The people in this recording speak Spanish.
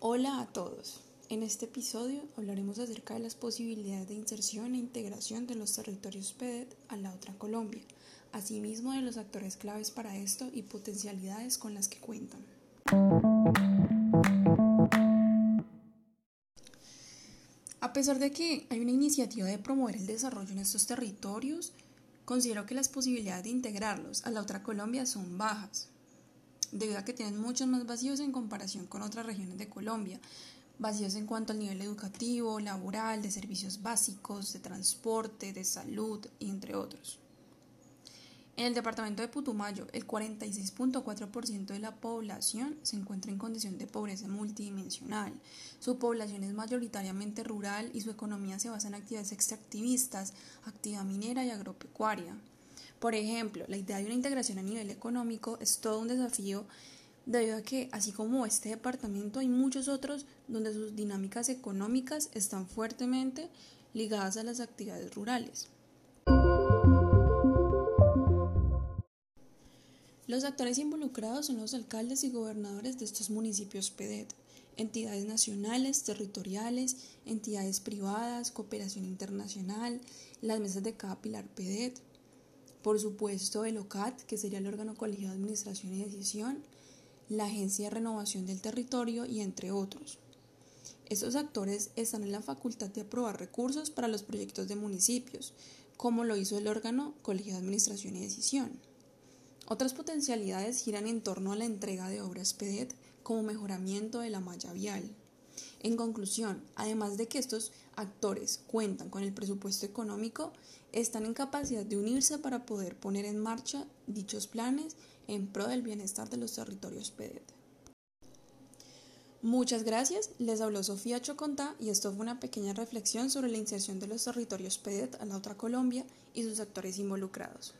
Hola a todos. En este episodio hablaremos acerca de las posibilidades de inserción e integración de los territorios PEDET a la otra Colombia, asimismo de los actores claves para esto y potencialidades con las que cuentan. A pesar de que hay una iniciativa de promover el desarrollo en estos territorios, considero que las posibilidades de integrarlos a la otra Colombia son bajas, debido a que tienen muchos más vacíos en comparación con otras regiones de Colombia, vacíos en cuanto al nivel educativo, laboral, de servicios básicos, de transporte, de salud, entre otros. En el departamento de Putumayo, el 46.4% de la población se encuentra en condición de pobreza multidimensional. Su población es mayoritariamente rural y su economía se basa en actividades extractivistas, actividad minera y agropecuaria. Por ejemplo, la idea de una integración a nivel económico es todo un desafío debido a que, así como este departamento, hay muchos otros donde sus dinámicas económicas están fuertemente ligadas a las actividades rurales. Los actores involucrados son los alcaldes y gobernadores de estos municipios PEDET, entidades nacionales, territoriales, entidades privadas, cooperación internacional, las mesas de cada pilar PEDET, por supuesto el OCAT, que sería el órgano colegiado de administración y decisión, la Agencia de Renovación del Territorio y entre otros. Estos actores están en la facultad de aprobar recursos para los proyectos de municipios, como lo hizo el órgano colegiado de administración y decisión. Otras potencialidades giran en torno a la entrega de obras PEDET como mejoramiento de la malla vial. En conclusión, además de que estos actores cuentan con el presupuesto económico, están en capacidad de unirse para poder poner en marcha dichos planes en pro del bienestar de los territorios PEDET. Muchas gracias, les habló Sofía Chocontá y esto fue una pequeña reflexión sobre la inserción de los territorios PEDET a la otra Colombia y sus actores involucrados.